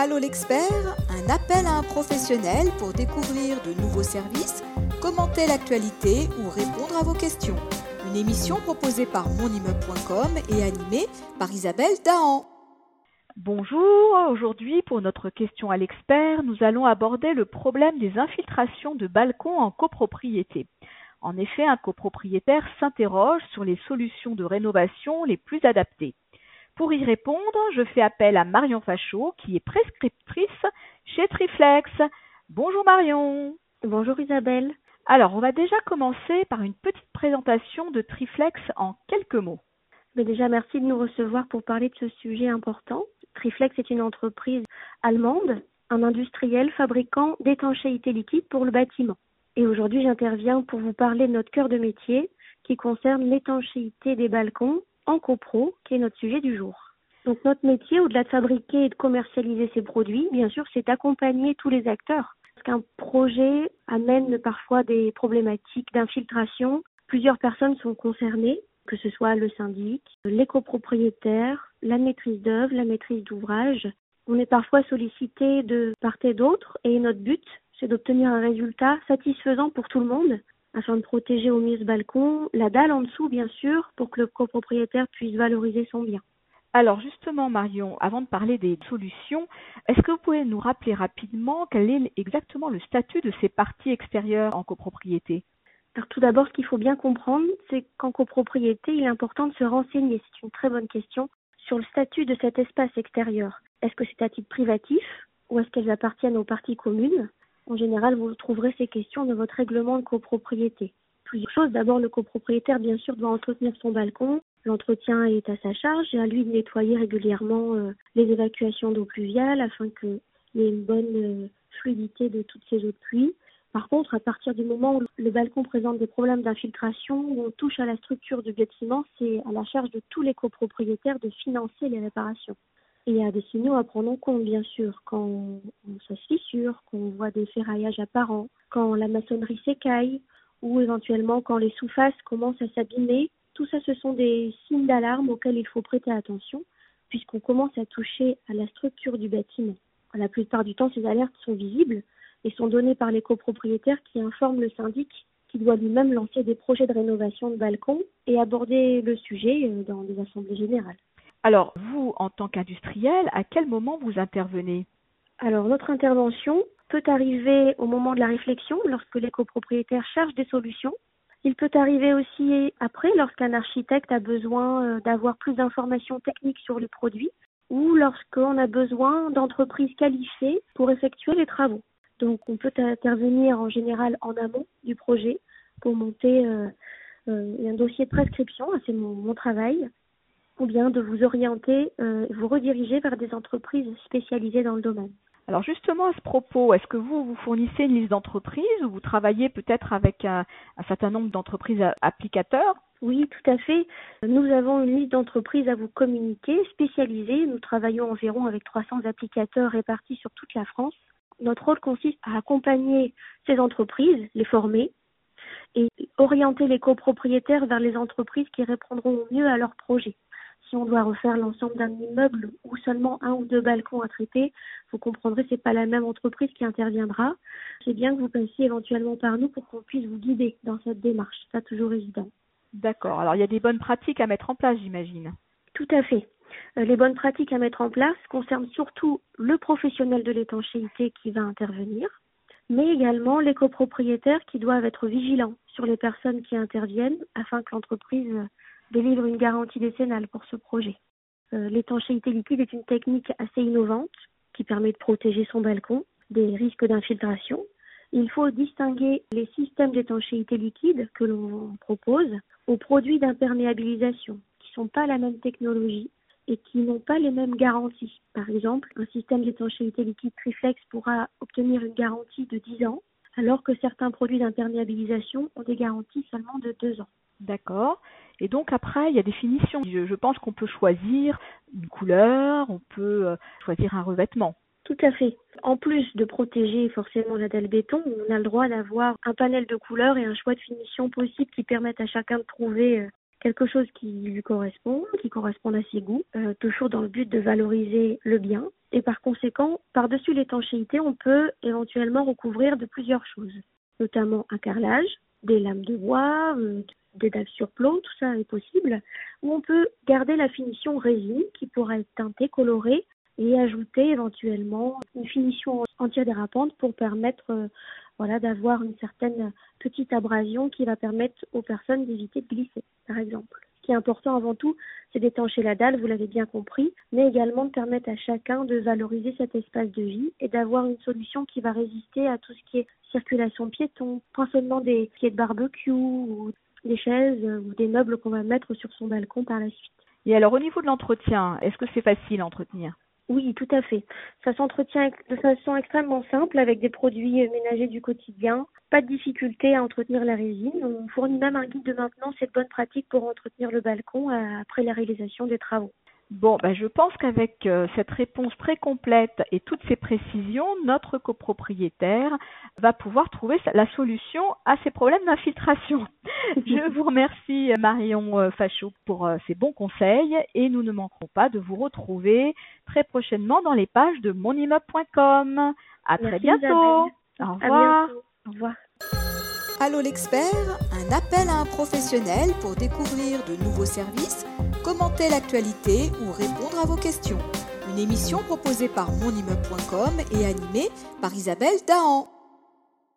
Allô l'expert, un appel à un professionnel pour découvrir de nouveaux services, commenter l'actualité ou répondre à vos questions. Une émission proposée par monimmeuble.com et animée par Isabelle Dahan. Bonjour, aujourd'hui pour notre question à l'expert, nous allons aborder le problème des infiltrations de balcons en copropriété. En effet, un copropriétaire s'interroge sur les solutions de rénovation les plus adaptées. Pour y répondre, je fais appel à Marion Fachot, qui est prescriptrice chez Triflex. Bonjour Marion. Bonjour Isabelle. Alors, on va déjà commencer par une petite présentation de Triflex en quelques mots. Mais déjà, merci de nous recevoir pour parler de ce sujet important. Triflex est une entreprise allemande, un industriel fabricant d'étanchéité liquide pour le bâtiment. Et aujourd'hui, j'interviens pour vous parler de notre cœur de métier qui concerne l'étanchéité des balcons en copro, qui est notre sujet du jour. Donc notre métier, au-delà de fabriquer et de commercialiser ces produits, bien sûr, c'est d'accompagner tous les acteurs. Parce qu'un projet amène parfois des problématiques d'infiltration. Plusieurs personnes sont concernées, que ce soit le syndic, les copropriétaires, la maîtrise d'œuvre, la maîtrise d'ouvrage. On est parfois sollicité de part et d'autre et notre but, c'est d'obtenir un résultat satisfaisant pour tout le monde afin de protéger au mieux ce balcon, la dalle en dessous bien sûr, pour que le copropriétaire puisse valoriser son bien. Alors justement Marion, avant de parler des solutions, est-ce que vous pouvez nous rappeler rapidement quel est exactement le statut de ces parties extérieures en copropriété? Alors tout d'abord, ce qu'il faut bien comprendre, c'est qu'en copropriété, il est important de se renseigner, c'est une très bonne question, sur le statut de cet espace extérieur. Est-ce que c'est à titre privatif ou est-ce qu'elles appartiennent aux parties communes? En général, vous trouverez ces questions dans votre règlement de copropriété. Plusieurs choses. D'abord, le copropriétaire, bien sûr, doit entretenir son balcon. L'entretien est à sa charge et à lui de nettoyer régulièrement euh, les évacuations d'eau pluviale afin qu'il y ait une bonne euh, fluidité de toutes ces eaux de pluie. Par contre, à partir du moment où le balcon présente des problèmes d'infiltration, où on touche à la structure du bâtiment, c'est à la charge de tous les copropriétaires de financer les réparations il y a des signaux à prendre en compte, bien sûr, quand ça se fissure, qu'on voit des ferraillages apparents, quand la maçonnerie s'écaille, ou éventuellement quand les sous-faces commencent à s'abîmer. Tout ça, ce sont des signes d'alarme auxquels il faut prêter attention, puisqu'on commence à toucher à la structure du bâtiment. La plupart du temps, ces alertes sont visibles et sont données par les copropriétaires qui informent le syndic qui doit lui-même lancer des projets de rénovation de balcons et aborder le sujet euh, dans des assemblées générales. Alors, vous, en tant qu'industriel, à quel moment vous intervenez? Alors, notre intervention peut arriver au moment de la réflexion, lorsque les copropriétaires cherchent des solutions. Il peut arriver aussi après, lorsqu'un architecte a besoin euh, d'avoir plus d'informations techniques sur les produits ou lorsqu'on a besoin d'entreprises qualifiées pour effectuer les travaux. Donc, on peut intervenir en général en amont du projet pour monter euh, euh, un dossier de prescription, c'est mon travail, ou bien de vous orienter, euh, vous rediriger vers des entreprises spécialisées dans le domaine. Alors justement à ce propos, est-ce que vous vous fournissez une liste d'entreprises ou vous travaillez peut-être avec un, certain nombre d'entreprises applicateurs? Oui, tout à fait. Nous avons une liste d'entreprises à vous communiquer, spécialisées. Nous travaillons environ avec 300 applicateurs répartis sur toute la France. Notre rôle consiste à accompagner ces entreprises, les former et orienter les copropriétaires vers les entreprises qui répondront au mieux à leurs projets si on doit refaire l'ensemble d'un immeuble ou seulement un ou deux balcons à traiter, vous comprendrez c'est pas la même entreprise qui interviendra. C'est bien que vous passiez éventuellement par nous pour qu'on puisse vous guider dans cette démarche. C'est pas toujours évident. D'accord. Alors il y a des bonnes pratiques à mettre en place, j'imagine. Tout à fait. Euh, les bonnes pratiques à mettre en place concernent surtout le professionnel de l'étanchéité qui va intervenir, mais également les copropriétaires qui doivent être vigilants sur les personnes qui interviennent afin que l'entreprise délivre une garantie décennale pour ce projet. Euh, l'étanchéité liquide est une technique assez innovante qui permet de protéger son balcon des risques d'infiltration. Il faut distinguer les systèmes d'étanchéité liquide que l'on propose aux produits d'imperméabilisation qui ne sont pas la même technologie et qui n'ont pas les mêmes garanties. Par exemple, un système d'étanchéité liquide Triflex pourra obtenir une garantie de 10 ans, alors que certains produits d'imperméabilisation ont des garanties seulement de 2 ans. D'accord. Et donc après, il y a des finitions. Je, pense qu'on peut choisir une couleur, on peut euh, choisir un revêtement. Tout à fait. En plus de protéger forcément la dalle béton, on a le droit d'avoir un panel de couleurs et un choix de finition possible qui permettent à chacun de trouver euh, quelque chose qui lui correspond, qui correspond à ses goûts, euh, toujours dans le but de valoriser le bien. Et par conséquent, par-dessus l'étanchéité, on peut éventuellement recouvrir de plusieurs choses, notamment un carrelage, des lames de bois, euh, des dalles sur plomb, tout ça est possible, ou on peut garder la finition résine qui pourrait être teintée, colorée et ajouter éventuellement une finition antidérapante pour permettre euh, voilà, d'avoir une certaine petite abrasion qui va permettre aux personnes d'éviter de glisser, par exemple. Qui est important avant tout, c'est d'étancher la dalle, vous l'avez bien compris, mais également de permettre à chacun de valoriser cet espace de vie et d'avoir une solution qui va résister à tout ce qui est circulation piéton, seulement des pieds de barbecue ou des chaises ou des meubles qu'on va mettre sur son balcon par la suite. Et alors au niveau de l'entretien, est-ce que c'est facile à entretenir? Oui, tout à fait. Ça s'entretient de façon extrêmement simple avec des produits ménagers du quotidien. Pas de difficulté à entretenir la résine. On fournit même un guide de maintenance et de bonnes pratiques pour entretenir le balcon euh, après la réalisation des travaux. Bon, ben je pense qu'avec euh, cette réponse très complète et toutes ces précisions, notre copropriétaire va pouvoir trouver la solution à ces problèmes d'infiltration. je vous remercie Marion euh, Fachot pour euh, ces bons conseils et nous ne manquerons pas de vous retrouver très prochainement dans les pages de monimmeuble.com. À très bientôt. Au revoir. Au revoir. Allô l'expert, un appel à un professionnel pour découvrir de nouveaux services commenter l'actualité ou répondre à vos questions. Une émission proposée par monimmeuble.com et animée par Isabelle Dahan.